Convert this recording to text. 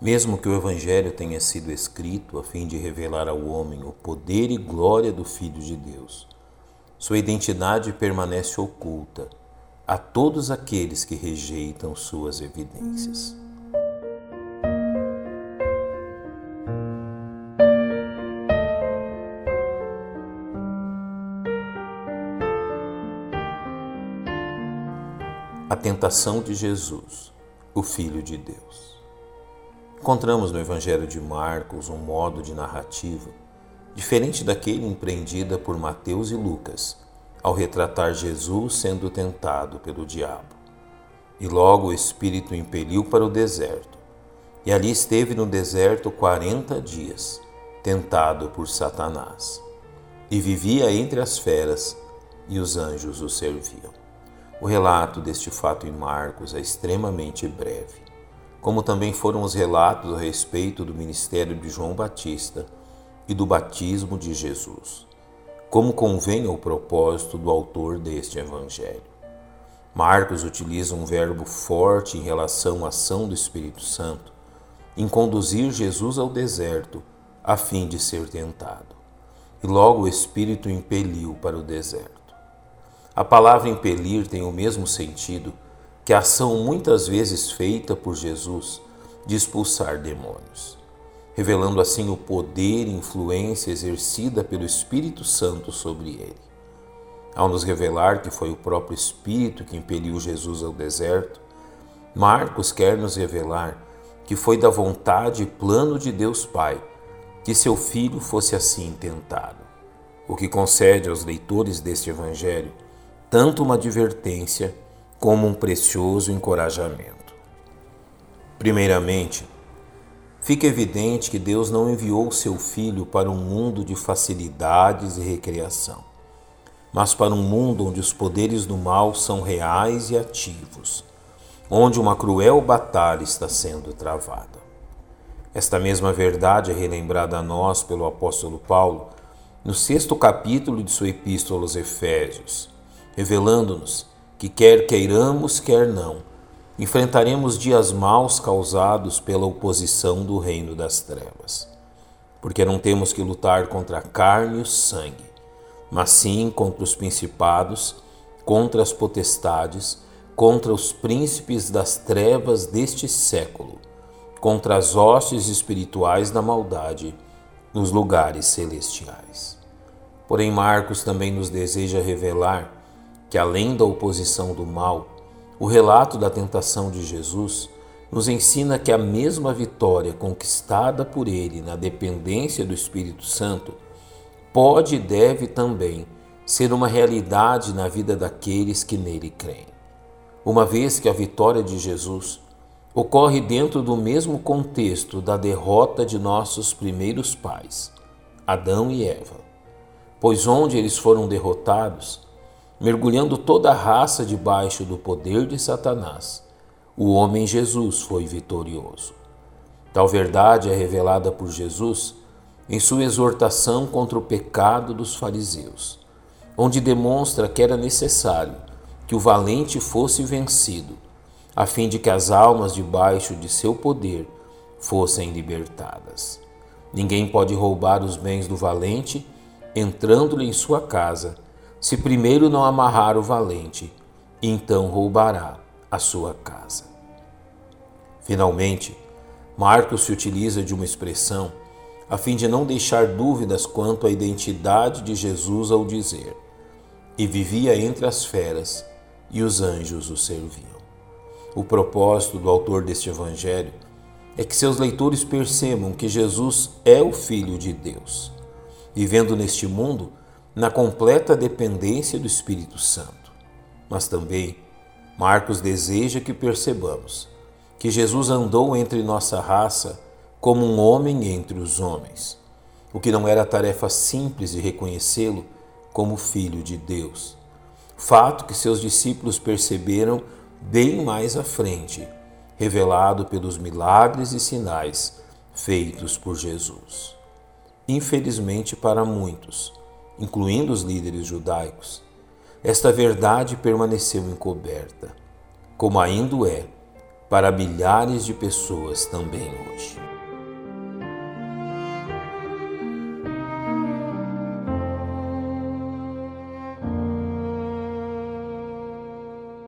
Mesmo que o Evangelho tenha sido escrito a fim de revelar ao homem o poder e glória do Filho de Deus, sua identidade permanece oculta a todos aqueles que rejeitam suas evidências. A tentação de Jesus, o Filho de Deus. Encontramos no Evangelho de Marcos um modo de narrativa diferente daquele empreendida por Mateus e Lucas, ao retratar Jesus sendo tentado pelo diabo. E logo o Espírito o impeliu para o deserto, e ali esteve no deserto quarenta dias, tentado por Satanás. E vivia entre as feras, e os anjos o serviam. O relato deste fato em Marcos é extremamente breve, como também foram os relatos a respeito do ministério de João Batista e do batismo de Jesus, como convém ao propósito do autor deste evangelho. Marcos utiliza um verbo forte em relação à ação do Espírito Santo em conduzir Jesus ao deserto a fim de ser tentado. E logo o Espírito impeliu para o deserto. A palavra impelir tem o mesmo sentido que a ação muitas vezes feita por Jesus de expulsar demônios, revelando assim o poder e influência exercida pelo Espírito Santo sobre ele. Ao nos revelar que foi o próprio Espírito que impeliu Jesus ao deserto, Marcos quer nos revelar que foi da vontade e plano de Deus Pai que seu filho fosse assim tentado, o que concede aos leitores deste Evangelho tanto uma advertência como um precioso encorajamento. Primeiramente, fica evidente que Deus não enviou seu Filho para um mundo de facilidades e recreação, mas para um mundo onde os poderes do mal são reais e ativos, onde uma cruel batalha está sendo travada. Esta mesma verdade é relembrada a nós pelo apóstolo Paulo no sexto capítulo de sua epístola aos Efésios revelando-nos que, quer queiramos, quer não, enfrentaremos dias maus causados pela oposição do reino das trevas. Porque não temos que lutar contra a carne e o sangue, mas sim contra os principados, contra as potestades, contra os príncipes das trevas deste século, contra as hostes espirituais da maldade nos lugares celestiais. Porém, Marcos também nos deseja revelar que, além da oposição do mal, o relato da tentação de Jesus nos ensina que a mesma vitória conquistada por ele na dependência do Espírito Santo pode e deve também ser uma realidade na vida daqueles que nele creem. Uma vez que a vitória de Jesus ocorre dentro do mesmo contexto da derrota de nossos primeiros pais, Adão e Eva, pois onde eles foram derrotados, mergulhando toda a raça debaixo do poder de Satanás, o homem Jesus foi vitorioso. Tal verdade é revelada por Jesus em sua exortação contra o pecado dos fariseus, onde demonstra que era necessário que o valente fosse vencido, a fim de que as almas debaixo de seu poder fossem libertadas. Ninguém pode roubar os bens do valente entrando-lhe em sua casa se primeiro não amarrar o valente, então roubará a sua casa. Finalmente, Marcos se utiliza de uma expressão a fim de não deixar dúvidas quanto à identidade de Jesus ao dizer: E vivia entre as feras, e os anjos o serviam. O propósito do autor deste evangelho é que seus leitores percebam que Jesus é o Filho de Deus. Vivendo neste mundo, na completa dependência do Espírito Santo. Mas também Marcos deseja que percebamos que Jesus andou entre nossa raça como um homem entre os homens, o que não era tarefa simples de reconhecê-lo como filho de Deus. Fato que seus discípulos perceberam bem mais à frente, revelado pelos milagres e sinais feitos por Jesus. Infelizmente para muitos, incluindo os líderes judaicos, esta verdade permaneceu encoberta, como ainda é para milhares de pessoas também hoje.